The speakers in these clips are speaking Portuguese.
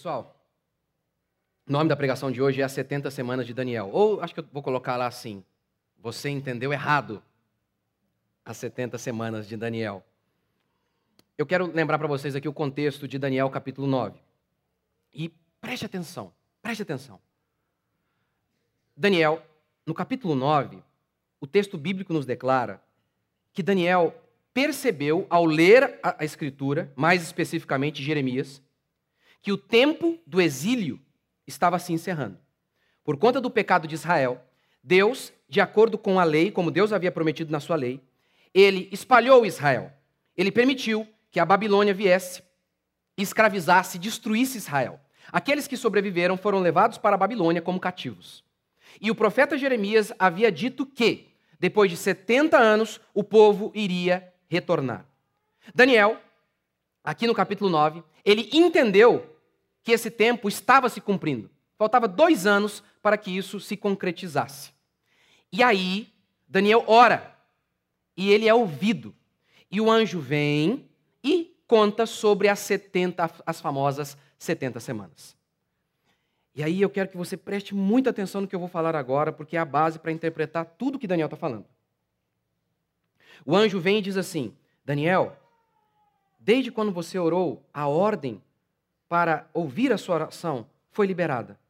Pessoal, o nome da pregação de hoje é As 70 Semanas de Daniel. Ou acho que eu vou colocar lá assim: Você entendeu errado. As 70 Semanas de Daniel. Eu quero lembrar para vocês aqui o contexto de Daniel capítulo 9. E preste atenção, preste atenção. Daniel, no capítulo 9, o texto bíblico nos declara que Daniel percebeu, ao ler a, Escritura, mais especificamente Jeremias, que o tempo do exílio estava se encerrando. Por conta do pecado de Israel, Deus, de acordo com a lei, como Deus havia prometido na sua lei, ele espalhou Israel. Ele permitiu que a Babilônia viesse, escravizasse, destruísse Israel. Aqueles que sobreviveram foram levados para a Babilônia como cativos. E o profeta Jeremias havia dito que, depois de 70 anos, o povo iria retornar. Daniel, aqui no capítulo 9, ele entendeu que esse tempo estava se cumprindo. Faltava dois anos para que isso se concretizasse. E aí, Daniel ora, e ele é ouvido. E o anjo vem e conta sobre as 70, as famosas 70 semanas. E aí eu quero que você preste muita atenção no que eu vou falar agora, porque é a base para interpretar tudo que Daniel está falando. O anjo vem e diz assim: Daniel, desde quando você orou, a ordem para ouvir a sua oração foi liberada.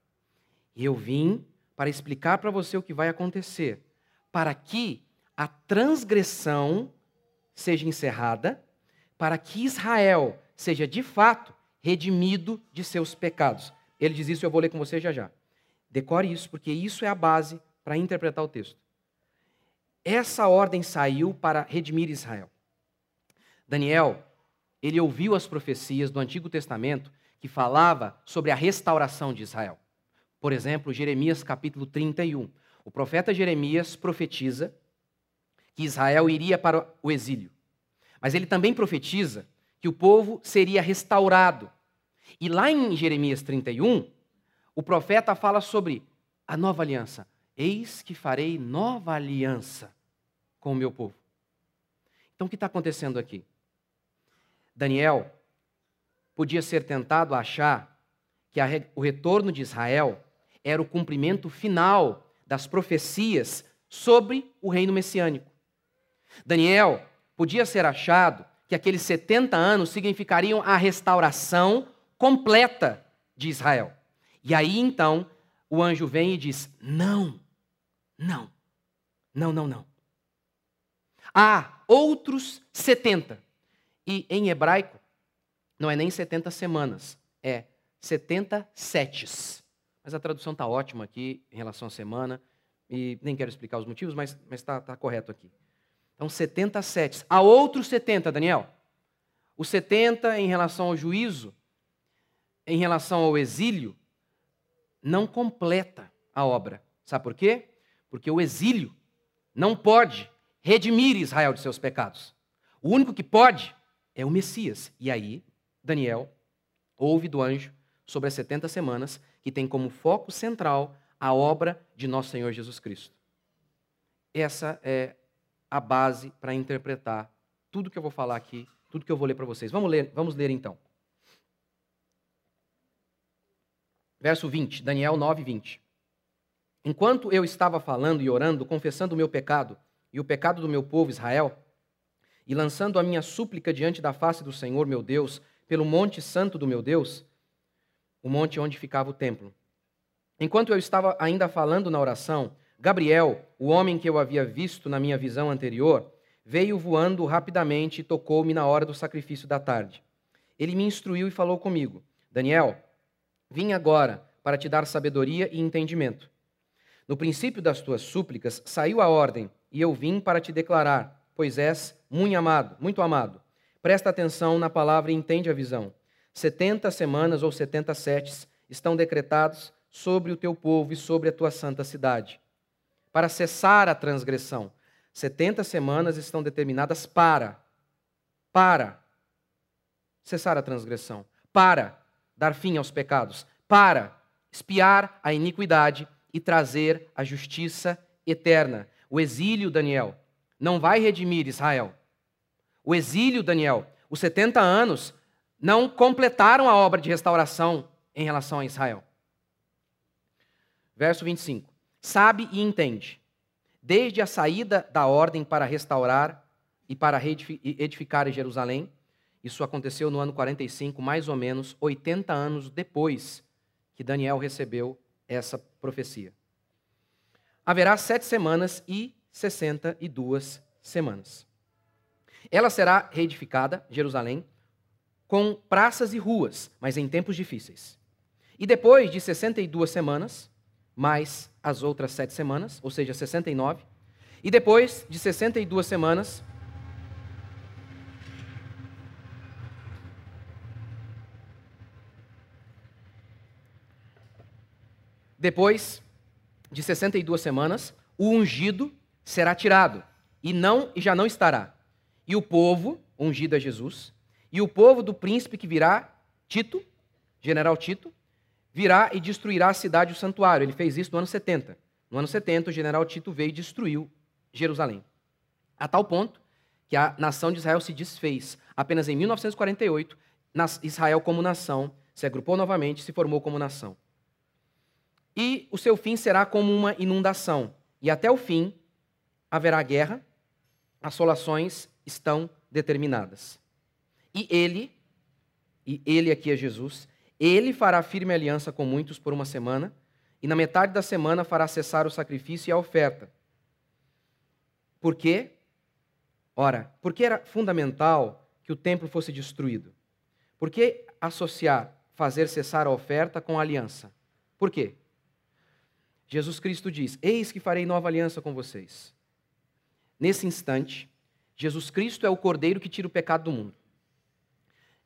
E eu vim para explicar para você o que vai acontecer, para que a transgressão seja encerrada, para que Israel seja de fato redimido de seus pecados. Ele diz isso, eu vou ler com você já já. Decore isso, porque isso é a base para interpretar o texto. Essa ordem saiu para redimir Israel. Daniel, ele ouviu as profecias do Antigo Testamento que falava sobre a restauração de Israel. Por exemplo, Jeremias capítulo 31. O profeta Jeremias profetiza que Israel iria para o exílio. Mas ele também profetiza que o povo seria restaurado. E lá em Jeremias 31, o profeta fala sobre a nova aliança. Eis que farei nova aliança com o meu povo. Então, o que está acontecendo aqui? Daniel podia ser tentado a achar que re... o retorno de Israel era o cumprimento final das profecias sobre o reino messiânico. Daniel podia ser achado que aqueles 70 anos significariam a restauração completa de Israel. E aí então o anjo vem e diz: não, não, não, não, não. Há outros 70. E em hebraico, não é nem 70 semanas, é 70 setes. Mas a tradução está ótima aqui em relação à semana, e nem quero explicar os motivos, mas está tá correto aqui. Então, 70 setes. Há outros 70, Daniel. Os 70 em relação ao juízo, em relação ao exílio, não completa a obra. Sabe por quê? Porque o exílio não pode redimir Israel de seus pecados. O único que pode é o Messias. E aí Daniel ouve do anjo sobre as 70 semanas, que tem como foco central a obra de nosso Senhor Jesus Cristo. Essa é a base para interpretar tudo que eu vou falar aqui, tudo que eu vou ler para vocês. Vamos ler, vamos ler então. Verso 20, Daniel 9, 20. Enquanto eu estava falando e orando, confessando o meu pecado e o pecado do meu povo Israel, e lançando a minha súplica diante da face do Senhor meu Deus, pelo monte santo do meu Deus, o monte onde ficava o templo. Enquanto eu estava ainda falando na oração, Gabriel, o homem que eu havia visto na minha visão anterior, veio voando rapidamente e tocou-me na hora do sacrifício da tarde. Ele me instruiu e falou comigo: Daniel, vim agora para te dar sabedoria e entendimento. No princípio das tuas súplicas saiu a ordem, e eu vim para te declarar, pois és muito amado, muito amado. Presta atenção na palavra e entende a visão. Setenta semanas ou setenta setes estão decretados sobre o teu povo e sobre a tua santa cidade, para cessar a transgressão. Setenta semanas estão determinadas para, para cessar a transgressão, para dar fim aos pecados, para espiar a iniquidade e trazer a justiça eterna. O exílio, Daniel, não vai redimir Israel. O exílio, Daniel, os 70 anos não completaram a obra de restauração em relação a Israel. Verso 25: Sabe e entende, desde a saída da ordem para restaurar e para edificar Jerusalém, isso aconteceu no ano 45, mais ou menos 80 anos depois que Daniel recebeu essa profecia. Haverá sete semanas e sessenta e duas semanas. Ela será reedificada, Jerusalém, com praças e ruas, mas em tempos difíceis. E depois de 62 semanas, mais as outras sete semanas, ou seja, 69, e depois de 62 semanas, depois de 62 semanas, o ungido será tirado e não e já não estará. E o povo, ungido é Jesus, e o povo do príncipe que virá, Tito, general Tito, virá e destruirá a cidade e o santuário. Ele fez isso no ano 70. No ano 70, o general Tito veio e destruiu Jerusalém. A tal ponto que a nação de Israel se desfez. Apenas em 1948, Israel, como nação, se agrupou novamente se formou como nação. E o seu fim será como uma inundação. E até o fim haverá guerra, assolações estão determinadas. E ele, e ele aqui é Jesus, ele fará firme aliança com muitos por uma semana, e na metade da semana fará cessar o sacrifício e a oferta. Por quê? Ora, porque era fundamental que o templo fosse destruído. Por que associar fazer cessar a oferta com a aliança? Por quê? Jesus Cristo diz: Eis que farei nova aliança com vocês. Nesse instante, Jesus Cristo é o cordeiro que tira o pecado do mundo.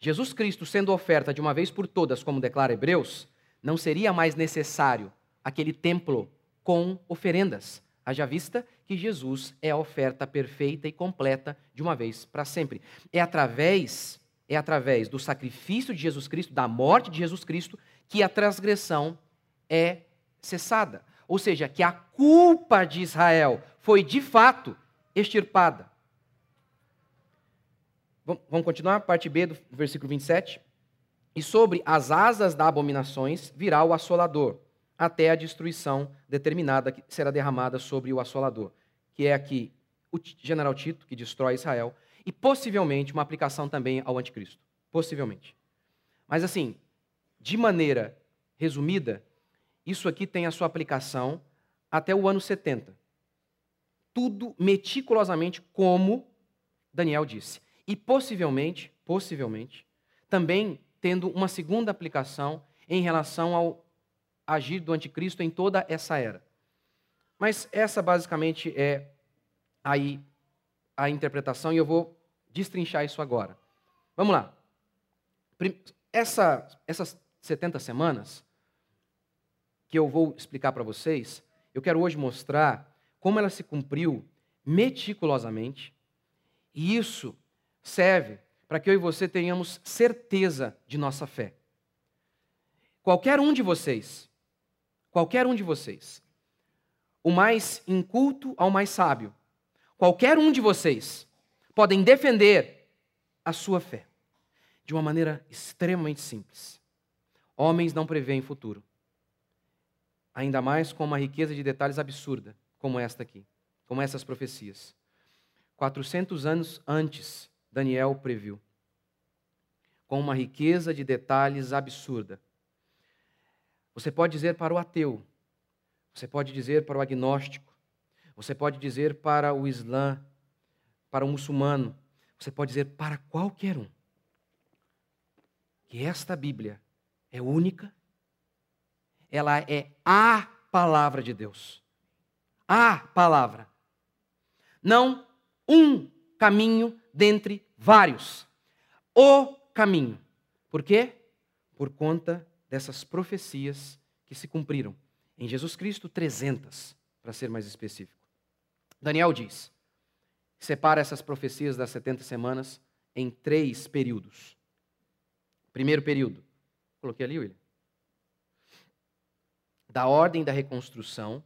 Jesus Cristo, sendo oferta de uma vez por todas, como declara Hebreus, não seria mais necessário aquele templo com oferendas. Haja vista que Jesus é a oferta perfeita e completa de uma vez para sempre. É através é através do sacrifício de Jesus Cristo, da morte de Jesus Cristo, que a transgressão é cessada. Ou seja, que a culpa de Israel foi de fato extirpada. Vamos continuar? Parte B do versículo 27. E sobre as asas da abominações virá o assolador, até a destruição determinada que será derramada sobre o assolador, que é aqui o general Tito, que destrói Israel, e possivelmente uma aplicação também ao anticristo. Possivelmente. Mas assim, de maneira resumida, isso aqui tem a sua aplicação até o ano 70. Tudo meticulosamente como Daniel disse. E possivelmente, possivelmente, também tendo uma segunda aplicação em relação ao agir do anticristo em toda essa era. Mas essa basicamente é aí a interpretação e eu vou destrinchar isso agora. Vamos lá. Essa, essas 70 semanas que eu vou explicar para vocês, eu quero hoje mostrar como ela se cumpriu meticulosamente, e isso serve para que eu e você tenhamos certeza de nossa fé. Qualquer um de vocês, qualquer um de vocês, o mais inculto ao mais sábio, qualquer um de vocês podem defender a sua fé de uma maneira extremamente simples. Homens não preveem futuro ainda mais com uma riqueza de detalhes absurda, como esta aqui, como essas profecias. 400 anos antes, Daniel previu, com uma riqueza de detalhes absurda. Você pode dizer para o ateu, você pode dizer para o agnóstico, você pode dizer para o islã, para o muçulmano, você pode dizer para qualquer um, que esta Bíblia é única ela é a palavra de Deus. A palavra. Não um caminho dentre vários. O caminho. Por quê? Por conta dessas profecias que se cumpriram. Em Jesus Cristo, 300, para ser mais específico. Daniel diz: separa essas profecias das 70 semanas em três períodos. Primeiro período. Coloquei ali, William da ordem da reconstrução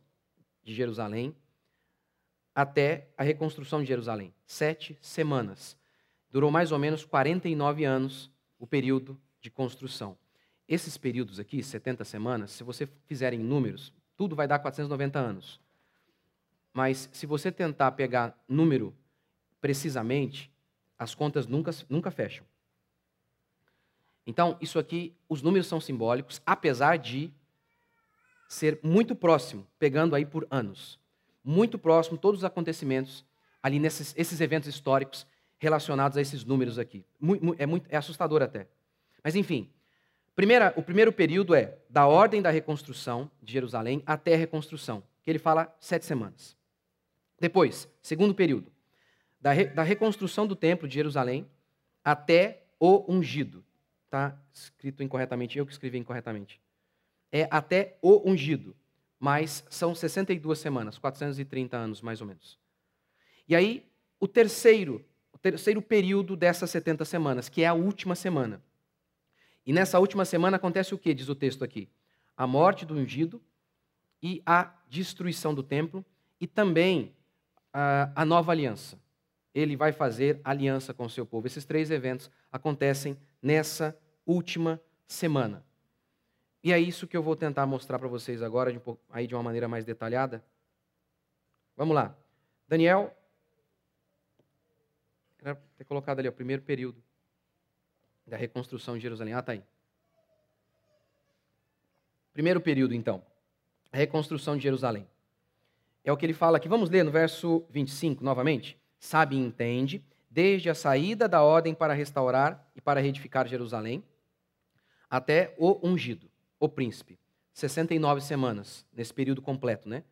de Jerusalém até a reconstrução de Jerusalém. Sete semanas. Durou mais ou menos 49 anos o período de construção. esses períodos aqui, 70 semanas, se você fizer em números, tudo vai dar 490 anos. Mas se você tentar pegar número precisamente, as contas nunca, nunca fecham. Então, isso aqui, os números são simbólicos, apesar de ser muito próximo, pegando aí por anos. Muito próximo, todos os acontecimentos ali nesses esses eventos históricos relacionados a esses números aqui. é, muito, é assustador até. Mas, enfim, primeira, o primeiro período é da ordem da reconstrução de Jerusalém até a reconstrução, que ele fala sete semanas. Depois, segundo período, da, re, da reconstrução do templo de Jerusalém até o ungido. Está escrito incorretamente, eu que escrevi incorretamente. É até o ungido, mas são 62 semanas, 430 anos mais ou menos. E aí, o terceiro, o terceiro período dessas 70 semanas, que é a última semana. E nessa última semana acontece o que, diz o texto aqui? A morte do ungido e a destruição do templo e também a, a nova aliança. Ele vai fazer aliança com o seu povo. Esses três eventos acontecem nessa última semana. E é isso que eu vou tentar mostrar para vocês agora, de, aí de uma maneira mais detalhada. Vamos lá. Daniel. Era ter colocado ali o primeiro período da reconstrução de Jerusalém. Ah, tá aí. Primeiro período, então. A reconstrução de Jerusalém. É o que ele fala aqui. Vamos ler no verso 25 novamente. Sabe e entende, desde a saída da ordem para restaurar e para reedificar Jerusalém, até o ungido, o príncipe. 69 semanas, nesse período completo, né?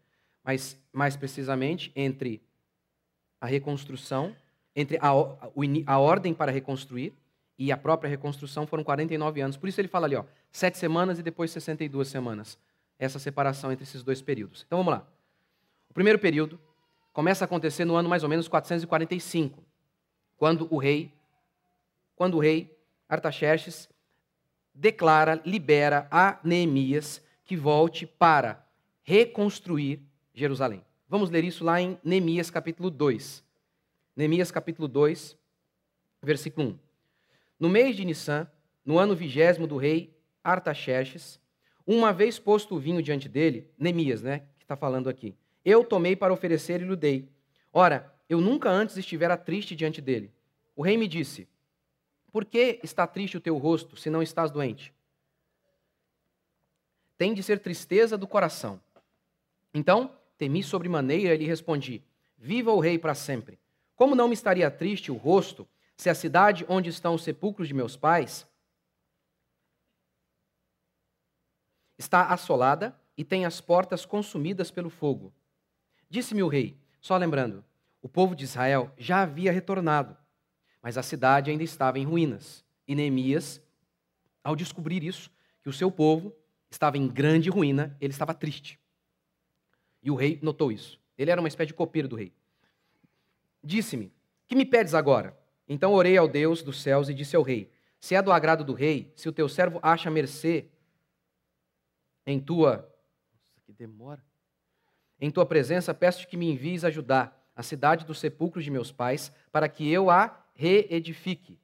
Mas, mais precisamente, entre a reconstrução, entre a, a, ordem para reconstruir e a própria reconstrução foram 49 anos. Por isso ele fala ali, ó, sete semanas e depois 62 semanas. Essa separação entre esses dois períodos. Então vamos lá. O primeiro período começa a acontecer no ano mais ou menos 445, quando o rei, quando o rei Artaxerxes declara, libera a Neemias que volte para reconstruir Jerusalém. Vamos ler isso lá em Neemias capítulo 2. Neemias capítulo 2, versículo 1. No mês de Nissan, no ano vigésimo do rei Artaxerxes, uma vez posto o vinho diante dele, Neemias, né, que está falando aqui, eu tomei para oferecer e lhe dei. Ora, eu nunca antes estivera triste diante dele. O rei me disse: por que está triste o teu rosto, se não estás doente? Tem de ser tristeza do coração. Então, temi sobremaneira e lhe respondi: Viva o rei para sempre. Como não me estaria triste o rosto, se a cidade onde estão os sepulcros de meus pais está assolada e tem as portas consumidas pelo fogo? Disse-me o rei, só lembrando, o povo de Israel já havia retornado mas a cidade ainda estava em ruínas. E Neemias, ao descobrir isso, que o seu povo estava em grande ruína, ele estava triste. E o rei notou isso. Ele era uma espécie de copeiro do rei. Disse-me: Que me pedes agora? Então orei ao Deus dos céus e disse ao rei: Se é do agrado do rei, se o teu servo acha mercê em tua. Nossa, que demora. Em tua presença, peço-te que me envies ajudar a cidade dos sepulcros de meus pais, para que eu a reedifique.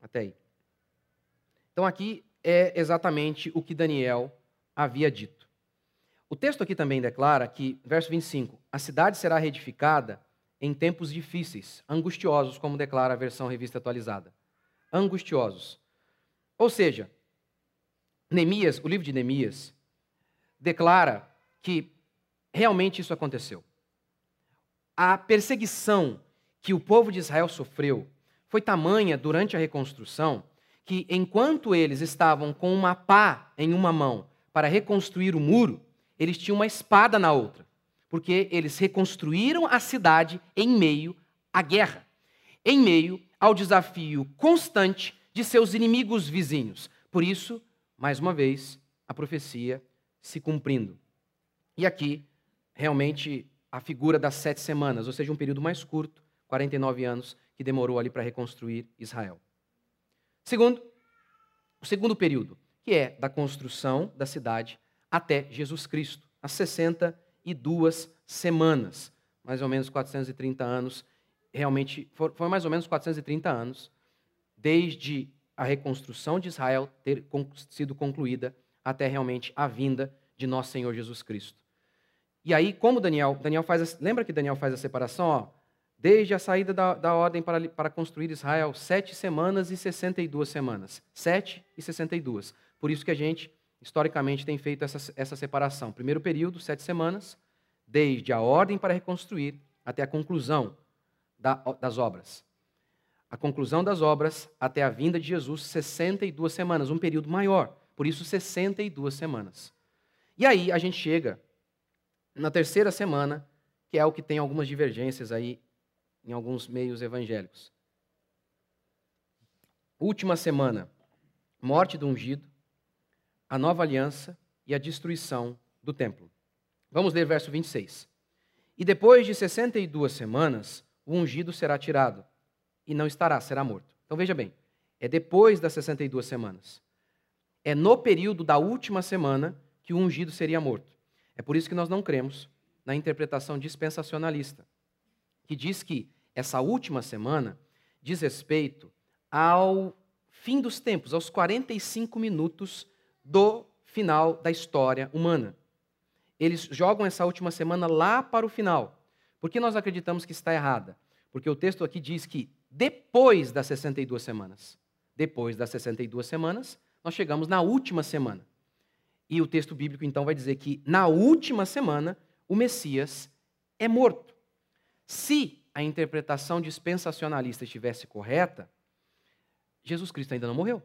Até aí. Então, aqui é exatamente o que Daniel havia dito. O texto aqui também declara que, verso 25, a cidade será reedificada em tempos difíceis, angustiosos, como declara a versão revista atualizada. Angustiosos. Ou seja, Neemias, o livro de Neemias, declara que realmente isso aconteceu a perseguição que o povo de Israel sofreu foi tamanha durante a reconstrução que, enquanto eles estavam com uma pá em uma mão para reconstruir o muro, eles tinham uma espada na outra, porque eles reconstruíram a cidade em meio à guerra, em meio ao desafio constante de seus inimigos vizinhos. Por isso, mais uma vez, a profecia se cumprindo. E aqui, realmente, a figura das sete semanas, ou seja, um período mais curto, 49 anos, que demorou ali para reconstruir Israel. Segundo, o segundo período, que é da construção da cidade até Jesus Cristo, as 62 semanas, mais ou menos 430 anos, realmente, foi mais ou menos 430 anos desde a reconstrução de Israel ter sido concluída até realmente a vinda de nosso Senhor Jesus Cristo. E aí, como Daniel, Daniel faz, lembra que Daniel faz a separação? Ó, desde a saída da, da ordem para, para construir Israel, sete semanas e 62 semanas. Sete e 62. Por isso que a gente, historicamente, tem feito essa, essa separação. Primeiro período, sete semanas, desde a ordem para reconstruir até a conclusão da, das obras. A conclusão das obras até a vinda de Jesus, 62 semanas, um período maior. Por isso, 62 semanas. E aí a gente chega na terceira semana, que é o que tem algumas divergências aí em alguns meios evangélicos. Última semana, morte do ungido, a nova aliança e a destruição do templo. Vamos ler verso 26. E depois de 62 semanas, o ungido será tirado e não estará, será morto. Então veja bem, é depois das 62 semanas. É no período da última semana que o ungido seria morto. É por isso que nós não cremos na interpretação dispensacionalista, que diz que essa última semana diz respeito ao fim dos tempos, aos 45 minutos do final da história humana. Eles jogam essa última semana lá para o final. Por que nós acreditamos que está errada? Porque o texto aqui diz que depois das 62 semanas, depois das 62 semanas, nós chegamos na última semana. E o texto bíblico então vai dizer que na última semana o Messias é morto. Se a interpretação dispensacionalista estivesse correta, Jesus Cristo ainda não morreu.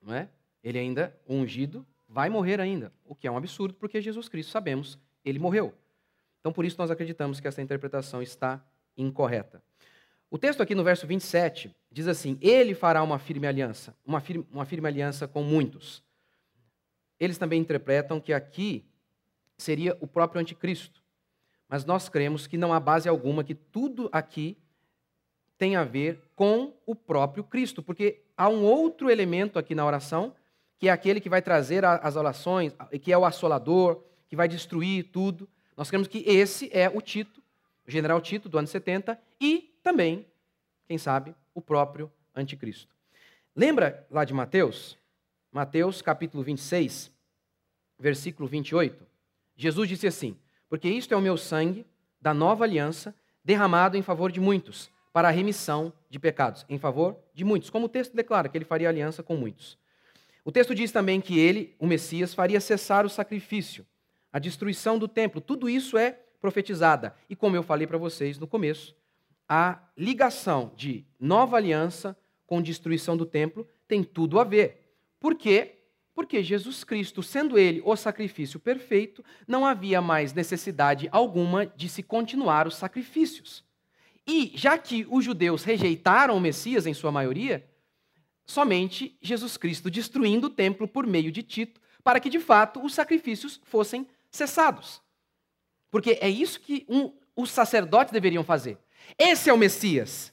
Não é? Ele ainda, ungido, vai morrer ainda, o que é um absurdo, porque Jesus Cristo, sabemos, ele morreu. Então, por isso, nós acreditamos que essa interpretação está incorreta. O texto aqui no verso 27 diz assim: Ele fará uma firme aliança, uma firme, uma firme aliança com muitos. Eles também interpretam que aqui seria o próprio anticristo. Mas nós cremos que não há base alguma que tudo aqui tem a ver com o próprio Cristo, porque há um outro elemento aqui na oração, que é aquele que vai trazer as orações, que é o assolador, que vai destruir tudo. Nós cremos que esse é o Tito, o general Tito do ano 70, e também, quem sabe, o próprio anticristo. Lembra lá de Mateus? Mateus capítulo 26, versículo 28. Jesus disse assim: Porque isto é o meu sangue da nova aliança, derramado em favor de muitos, para a remissão de pecados. Em favor de muitos. Como o texto declara que ele faria aliança com muitos. O texto diz também que ele, o Messias, faria cessar o sacrifício, a destruição do templo. Tudo isso é profetizada. E como eu falei para vocês no começo, a ligação de nova aliança com destruição do templo tem tudo a ver. Por quê? Porque Jesus Cristo, sendo ele o sacrifício perfeito, não havia mais necessidade alguma de se continuar os sacrifícios. E já que os judeus rejeitaram o Messias em sua maioria, somente Jesus Cristo destruindo o templo por meio de Tito, para que de fato os sacrifícios fossem cessados. Porque é isso que um, os sacerdotes deveriam fazer. Esse é o Messias.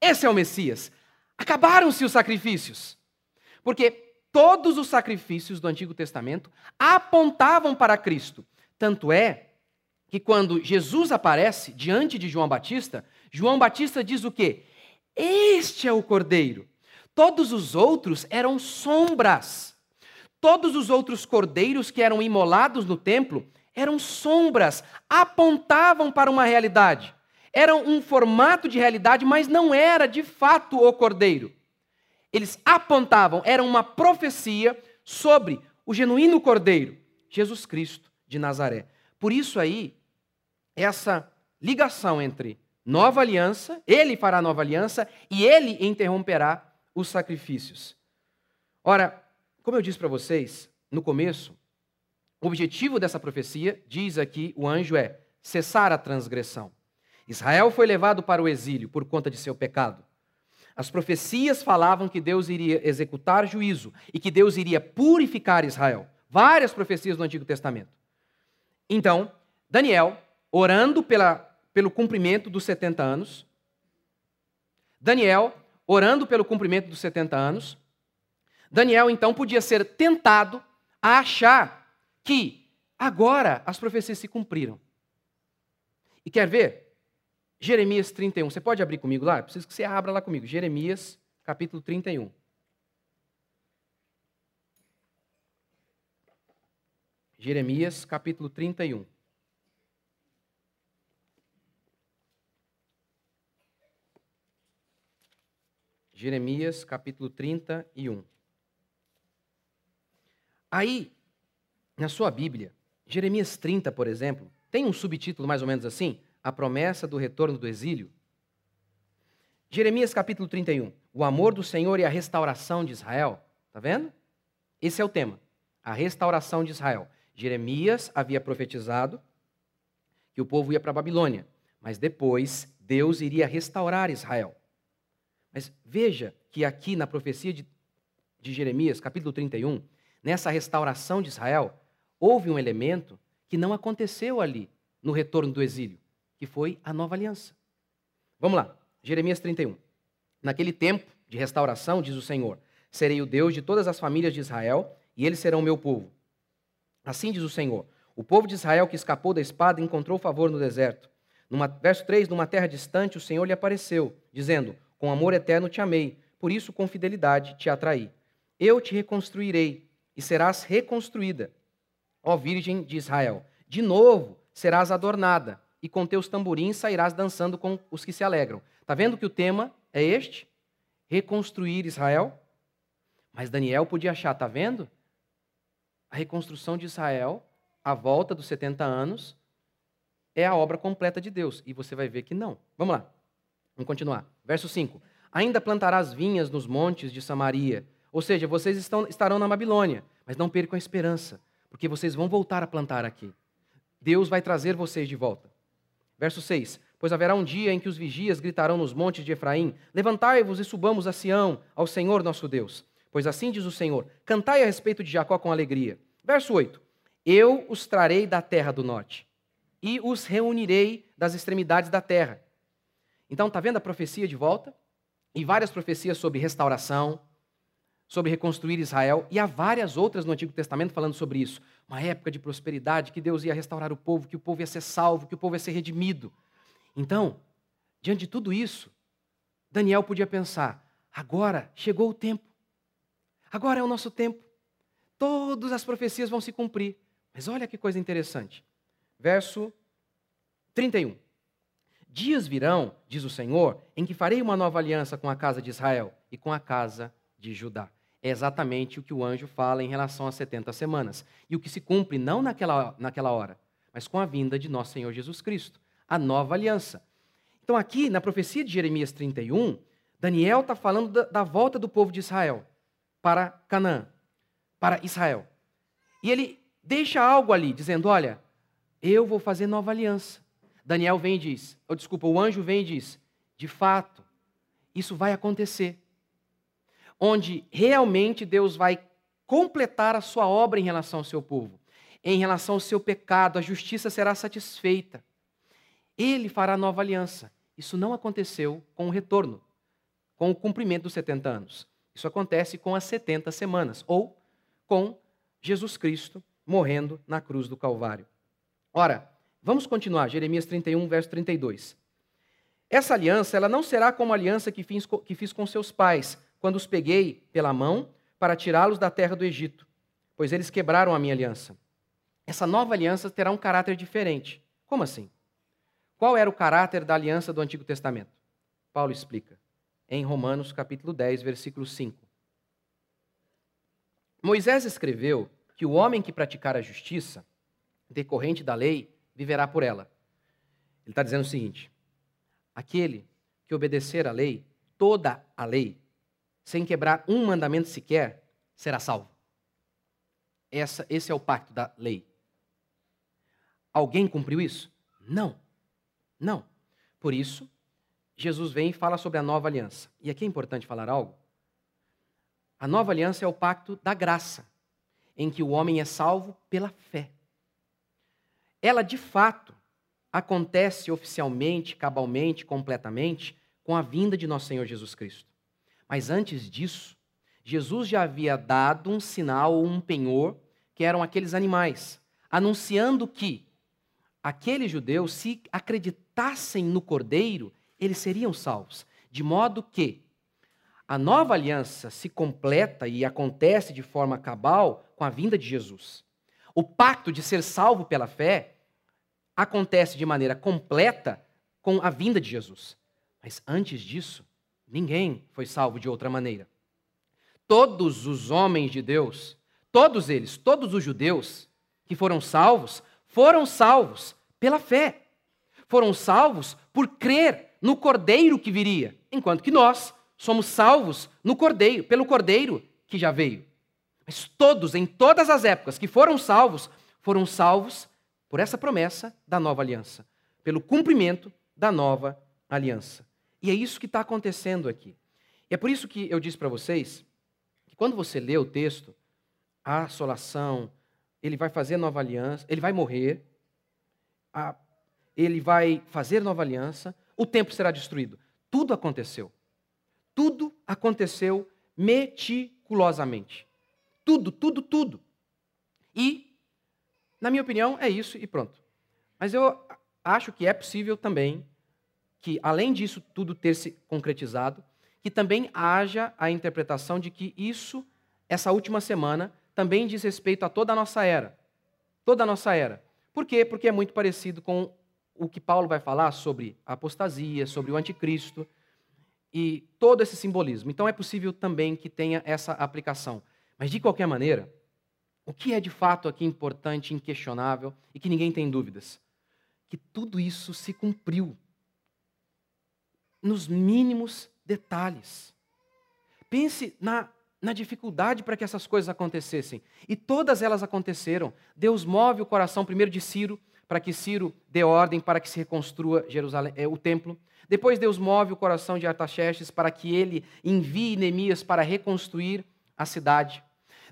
Esse é o Messias. Acabaram-se os sacrifícios. Porque todos os sacrifícios do Antigo Testamento apontavam para Cristo. Tanto é que quando Jesus aparece diante de João Batista, João Batista diz o quê? Este é o Cordeiro. Todos os outros eram sombras. Todos os outros cordeiros que eram imolados no templo eram sombras, apontavam para uma realidade. Eram um formato de realidade, mas não era de fato o cordeiro eles apontavam, era uma profecia sobre o genuíno Cordeiro, Jesus Cristo de Nazaré. Por isso aí, essa ligação entre nova aliança, ele fará nova aliança e ele interromperá os sacrifícios. Ora, como eu disse para vocês no começo, o objetivo dessa profecia, diz aqui o anjo, é cessar a transgressão. Israel foi levado para o exílio por conta de seu pecado. As profecias falavam que Deus iria executar juízo e que Deus iria purificar Israel. Várias profecias do Antigo Testamento. Então, Daniel, orando pela, pelo cumprimento dos 70 anos, Daniel, orando pelo cumprimento dos 70 anos, Daniel então podia ser tentado a achar que agora as profecias se cumpriram. E quer ver? Jeremias 31. Você pode abrir comigo lá? Preciso que você abra lá comigo. Jeremias, capítulo 31. Jeremias, capítulo 31. Jeremias, capítulo 31. Aí, na sua Bíblia, Jeremias 30, por exemplo, tem um subtítulo mais ou menos assim: A promessa do retorno do exílio. Jeremias capítulo 31, o amor do Senhor e a restauração de Israel. Está vendo? Esse é o tema, a restauração de Israel. Jeremias havia profetizado que o povo ia para a Babilônia, mas depois Deus iria restaurar Israel. Mas veja que aqui na profecia de, de Jeremias, capítulo 31, nessa restauração de Israel, houve um elemento que não aconteceu ali no retorno do exílio, que foi a nova aliança. Vamos lá, Jeremias 31. Naquele tempo de restauração, diz o Senhor, serei o Deus de todas as famílias de Israel, e eles serão meu povo. Assim diz o Senhor: o povo de Israel que escapou da espada encontrou favor no deserto. Numa, verso 3: Numa terra distante, o Senhor lhe apareceu, dizendo: Com amor eterno te amei, por isso com fidelidade te atraí. Eu te reconstruirei, e serás reconstruída, ó Virgem de Israel. De novo serás adornada, e com teus tamborins sairás dançando com os que se alegram. Está vendo que o tema é este? Reconstruir Israel? Mas Daniel podia achar, está vendo? A reconstrução de Israel, a volta dos 70 anos, é a obra completa de Deus. E você vai ver que não. Vamos lá. Vamos continuar. Verso 5. Ainda plantarás vinhas nos montes de Samaria. Ou seja, vocês estão, estarão na Babilônia, mas não percam a esperança, porque vocês vão voltar a plantar aqui. Deus vai trazer vocês de volta. Verso 6: Pois haverá um dia em que os vigias gritarão nos montes de Efraim: Levantai-vos e subamos a Sião, ao Senhor nosso Deus. Pois assim diz o Senhor: Cantai a respeito de Jacó com alegria. Verso 8: Eu os trarei da terra do norte e os reunirei das extremidades da terra. Então, está vendo a profecia de volta? E várias profecias sobre restauração, sobre reconstruir Israel, e há várias outras no Antigo Testamento falando sobre isso. Uma época de prosperidade, que Deus ia restaurar o povo, que o povo ia ser salvo, que o povo ia ser redimido. Então, diante de tudo isso, Daniel podia pensar: agora chegou o tempo. Agora é o nosso tempo. Todas as profecias vão se cumprir. Mas olha que coisa interessante. Verso 31. Dias virão, diz o Senhor, em que farei uma nova aliança com a casa de Israel e com a casa de Judá. É exatamente o que o anjo fala em relação às 70 semanas. E o que se cumpre não naquela, naquela hora, mas com a vinda de nosso Senhor Jesus Cristo, a nova aliança. Então, aqui na profecia de Jeremias 31, Daniel está falando da, da volta do povo de Israel para Canaã, para Israel. E ele deixa algo ali, dizendo: Olha, eu vou fazer nova aliança. Daniel vem e diz, ou desculpa, o anjo vem e diz: De fato, isso vai acontecer onde realmente Deus vai completar a sua obra em relação ao seu povo. Em relação ao seu pecado, a justiça será satisfeita. Ele fará nova aliança. Isso não aconteceu com o retorno, com o cumprimento dos 70 anos. Isso acontece com as 70 semanas, ou com Jesus Cristo morrendo na cruz do Calvário. Ora, vamos continuar, Jeremias 31, verso 32. Essa aliança ela não será como a aliança que que fiz com seus pais, quando os peguei pela mão para tirá-los da terra do Egito, pois eles quebraram a minha aliança. Essa nova aliança terá um caráter diferente. Como assim? Qual era o caráter da aliança do Antigo Testamento? Paulo explica em Romanos capítulo 10, versículo 5. Moisés escreveu que o homem que praticar a justiça, decorrente da lei, viverá por ela. Ele está dizendo o seguinte: aquele que obedecer à lei, toda a lei, sem quebrar um mandamento sequer, será salvo. Essa, esse é o pacto da lei. Alguém cumpriu isso? Não. Não. Por isso, Jesus vem e fala sobre a nova aliança. E aqui é importante falar algo. A nova aliança é o pacto da graça, em que o homem é salvo pela fé. Ela, de fato, acontece oficialmente, cabalmente, completamente, com a vinda de nosso Senhor Jesus Cristo. Mas antes disso, Jesus já havia dado um sinal ou um penhor, que eram aqueles animais, anunciando que aqueles judeus, se acreditassem no Cordeiro, eles seriam salvos. De modo que a nova aliança se completa e acontece de forma cabal com a vinda de Jesus. O pacto de ser salvo pela fé acontece de maneira completa com a vinda de Jesus. Mas antes disso, ninguém foi salvo de outra maneira. Todos os homens de Deus, todos eles, todos os judeus que foram salvos, foram salvos pela fé. Foram salvos por crer no cordeiro que viria, enquanto que nós somos salvos no Cordeiro, pelo Cordeiro que já veio. Mas todos, em todas as épocas que foram salvos, foram salvos por essa promessa da nova aliança, pelo cumprimento da nova aliança. E é isso que está acontecendo aqui. E é por isso que eu disse para vocês que quando você lê o texto, a assolação, ele vai fazer nova aliança, ele vai morrer, a, ele vai fazer nova aliança, o templo será destruído. Tudo aconteceu. Tudo aconteceu meticulosamente. Tudo, tudo, tudo. E, na minha opinião, é isso e pronto. Mas eu acho que é possível também que, além disso tudo ter se concretizado, que também haja a interpretação de que isso, essa última semana, também diz respeito a toda a nossa era. Toda a nossa era. Por quê? Porque é muito parecido com o que Paulo vai falar sobre a apostasia, sobre o anticristo, e todo esse simbolismo. Então é possível também que tenha essa aplicação. Mas de qualquer maneira, o que é de fato aqui importante, inquestionável e que ninguém tem dúvidas? Que tudo isso se cumpriu nos mínimos detalhes. Pense na, na dificuldade para que essas coisas acontecessem. E todas elas aconteceram. Deus move o coração primeiro de Ciro, para que Ciro dê ordem para que se reconstrua Jerusalém, é, o templo. Depois Deus move o coração de Artaxerxes para que ele envie Neemias para reconstruir a cidade.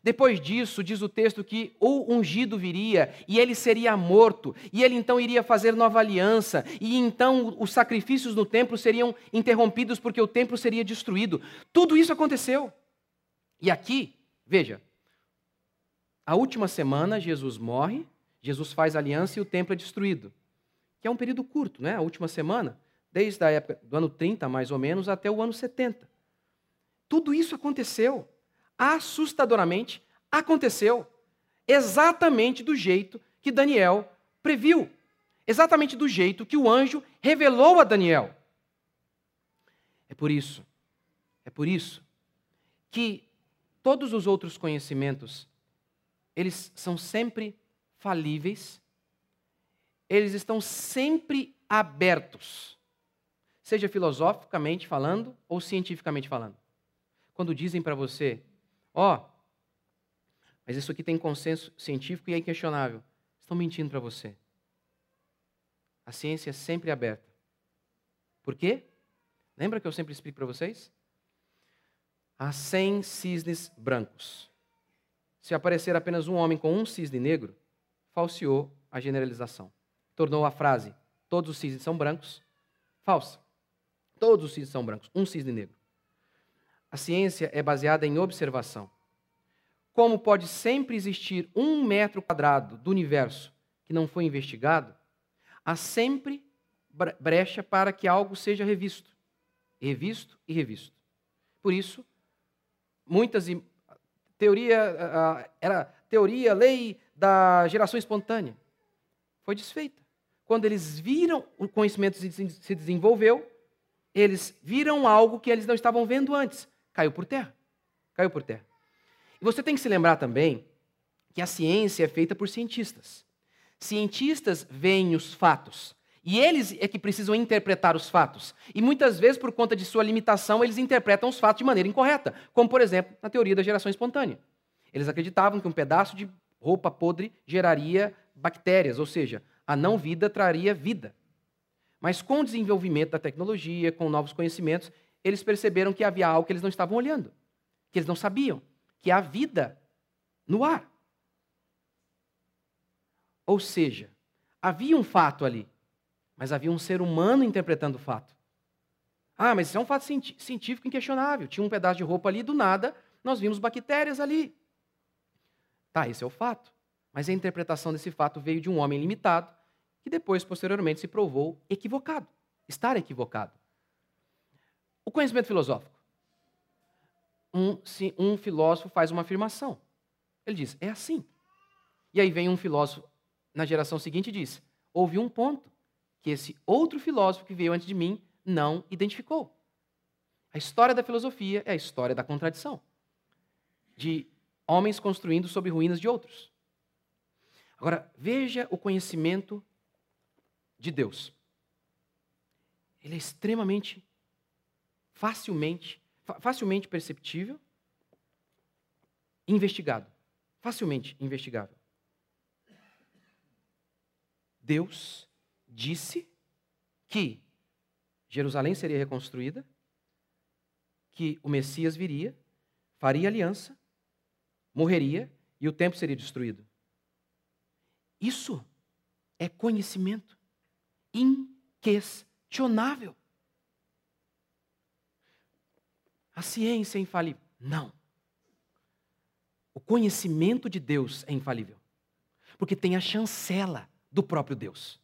Depois disso, diz o texto que o ungido viria e ele seria morto, e ele então iria fazer nova aliança, e então os sacrifícios no templo seriam interrompidos porque o templo seria destruído. Tudo isso aconteceu. E aqui, veja, a última semana Jesus morre, Jesus faz aliança e o templo é destruído. Que é um período curto, né? A última semana desde a época do ano 30, mais ou menos, até o ano 70. Tudo isso aconteceu. Assustadoramente aconteceu. Exatamente do jeito que Daniel previu. Exatamente do jeito que o anjo revelou a Daniel. É por isso, é por isso que todos os outros conhecimentos, eles são sempre falíveis, eles estão sempre abertos seja filosoficamente falando ou cientificamente falando. Quando dizem para você, ó, oh, mas isso aqui tem consenso científico e é inquestionável, estão mentindo para você. A ciência é sempre aberta. Por quê? Lembra que eu sempre explico para vocês? Há 100 cisnes brancos. Se aparecer apenas um homem com um cisne negro, falseou a generalização. Tornou a frase todos os cisnes são brancos falsa. Todos os cisnes são brancos, um cisne negro. A ciência é baseada em observação. Como pode sempre existir um metro quadrado do universo que não foi investigado, há sempre brecha para que algo seja revisto, revisto e revisto. Por isso, muitas teoria era teoria, lei da geração espontânea, foi desfeita. Quando eles viram o conhecimento se desenvolveu, eles viram algo que eles não estavam vendo antes. Caiu por terra. Caiu por terra. E você tem que se lembrar também que a ciência é feita por cientistas. Cientistas veem os fatos. E eles é que precisam interpretar os fatos. E muitas vezes, por conta de sua limitação, eles interpretam os fatos de maneira incorreta. Como, por exemplo, na teoria da geração espontânea. Eles acreditavam que um pedaço de roupa podre geraria bactérias, ou seja, a não vida traria vida. Mas com o desenvolvimento da tecnologia, com novos conhecimentos, eles perceberam que havia algo que eles não estavam olhando, que eles não sabiam, que há vida no ar. Ou seja, havia um fato ali, mas havia um ser humano interpretando o fato. Ah, mas isso é um fato científico inquestionável. Tinha um pedaço de roupa ali, do nada, nós vimos bactérias ali. Tá, esse é o fato. Mas a interpretação desse fato veio de um homem limitado, que depois, posteriormente, se provou equivocado, estar equivocado. O conhecimento filosófico. Um, se um filósofo faz uma afirmação, ele diz, é assim. E aí vem um filósofo na geração seguinte e diz: houve um ponto que esse outro filósofo que veio antes de mim não identificou. A história da filosofia é a história da contradição, de homens construindo sobre ruínas de outros. Agora, veja o conhecimento de Deus. Ele é extremamente, facilmente, facilmente perceptível, investigado. Facilmente investigável. Deus disse que Jerusalém seria reconstruída, que o Messias viria, faria aliança, morreria e o templo seria destruído. Isso é conhecimento inquestionável. A ciência é infalível? Não. O conhecimento de Deus é infalível. Porque tem a chancela do próprio Deus.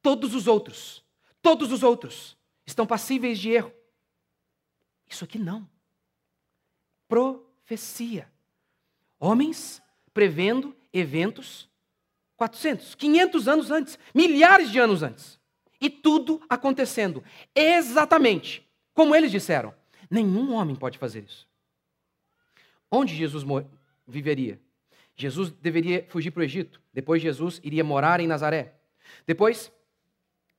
Todos os outros, todos os outros estão passíveis de erro. Isso aqui não. Profecia. Homens prevendo eventos 400, 500 anos antes, milhares de anos antes. E tudo acontecendo exatamente como eles disseram. Nenhum homem pode fazer isso. Onde Jesus viveria? Jesus deveria fugir para o Egito. Depois, Jesus iria morar em Nazaré. Depois,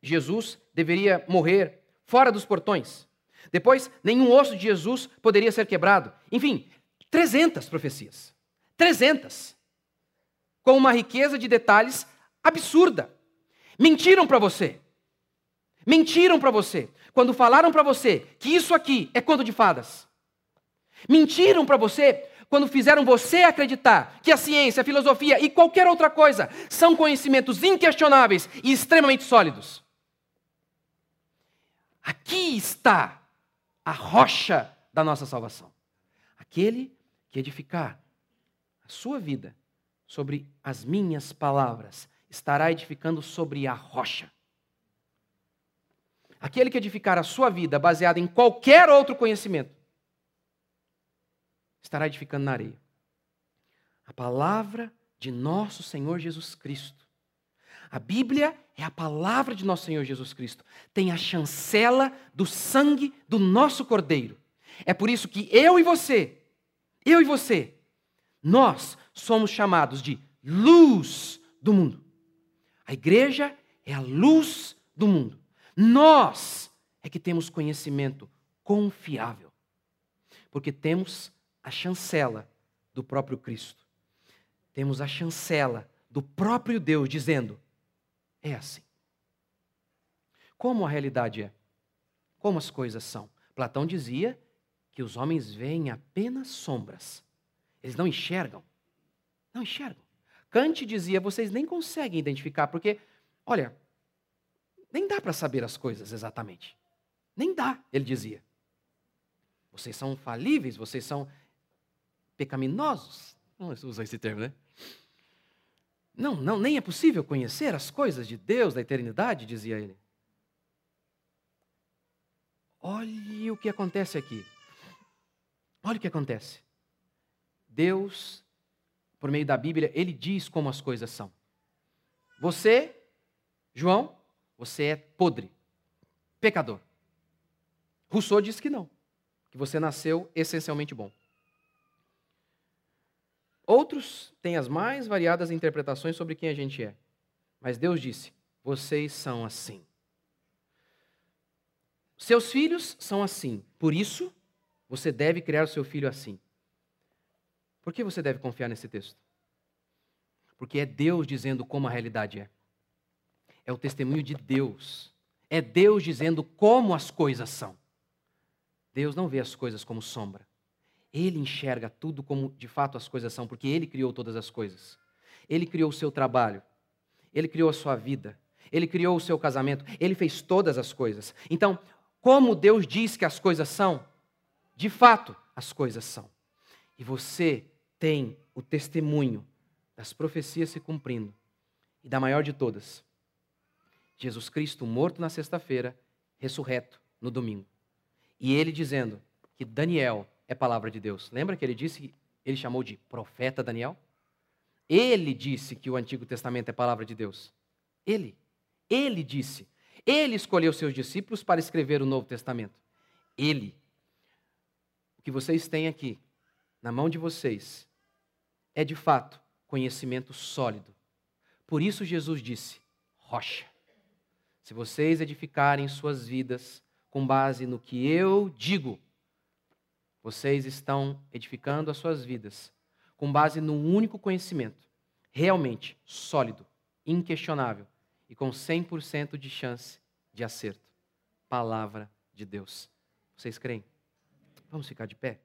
Jesus deveria morrer fora dos portões. Depois, nenhum osso de Jesus poderia ser quebrado. Enfim, 300 profecias. 300. Com uma riqueza de detalhes absurda. Mentiram para você. Mentiram para você. Quando falaram para você que isso aqui é conto de fadas. Mentiram para você quando fizeram você acreditar que a ciência, a filosofia e qualquer outra coisa são conhecimentos inquestionáveis e extremamente sólidos. Aqui está a rocha da nossa salvação. Aquele que edificar a sua vida sobre as minhas palavras estará edificando sobre a rocha. Aquele que edificar a sua vida baseada em qualquer outro conhecimento estará edificando na areia. A palavra de nosso Senhor Jesus Cristo. A Bíblia é a palavra de nosso Senhor Jesus Cristo. Tem a chancela do sangue do nosso Cordeiro. É por isso que eu e você, eu e você, nós somos chamados de luz do mundo. A igreja é a luz do mundo. Nós é que temos conhecimento confiável. Porque temos a chancela do próprio Cristo. Temos a chancela do próprio Deus dizendo: é assim. Como a realidade é? Como as coisas são? Platão dizia que os homens veem apenas sombras. Eles não enxergam. Não enxergam. Kant dizia: vocês nem conseguem identificar, porque, olha, nem dá para saber as coisas exatamente. Nem dá, ele dizia. Vocês são falíveis, vocês são pecaminosos. Não usa esse termo, né? Não, não, nem é possível conhecer as coisas de Deus, da eternidade, dizia ele. Olhe o que acontece aqui. Olha o que acontece. Deus, por meio da Bíblia, ele diz como as coisas são. Você, João, você é podre, pecador. Rousseau diz que não, que você nasceu essencialmente bom. Outros têm as mais variadas interpretações sobre quem a gente é. Mas Deus disse: vocês são assim. Seus filhos são assim. Por isso, você deve criar o seu filho assim. Por que você deve confiar nesse texto? Porque é Deus dizendo como a realidade é. É o testemunho de Deus. É Deus dizendo como as coisas são. Deus não vê as coisas como sombra. Ele enxerga tudo como de fato as coisas são, porque ele criou todas as coisas. Ele criou o seu trabalho, ele criou a sua vida, ele criou o seu casamento, ele fez todas as coisas. Então, como Deus diz que as coisas são, de fato as coisas são. E você tem o testemunho das profecias se cumprindo. E da maior de todas, Jesus Cristo morto na sexta-feira, ressurreto no domingo. E ele dizendo que Daniel é palavra de Deus. Lembra que ele disse, ele chamou de profeta Daniel? Ele disse que o Antigo Testamento é palavra de Deus. Ele. Ele disse. Ele escolheu seus discípulos para escrever o Novo Testamento. Ele. O que vocês têm aqui, na mão de vocês, é de fato conhecimento sólido. Por isso Jesus disse: rocha. Se vocês edificarem suas vidas com base no que eu digo, vocês estão edificando as suas vidas com base num único conhecimento, realmente sólido, inquestionável e com 100% de chance de acerto. Palavra de Deus. Vocês creem? Vamos ficar de pé?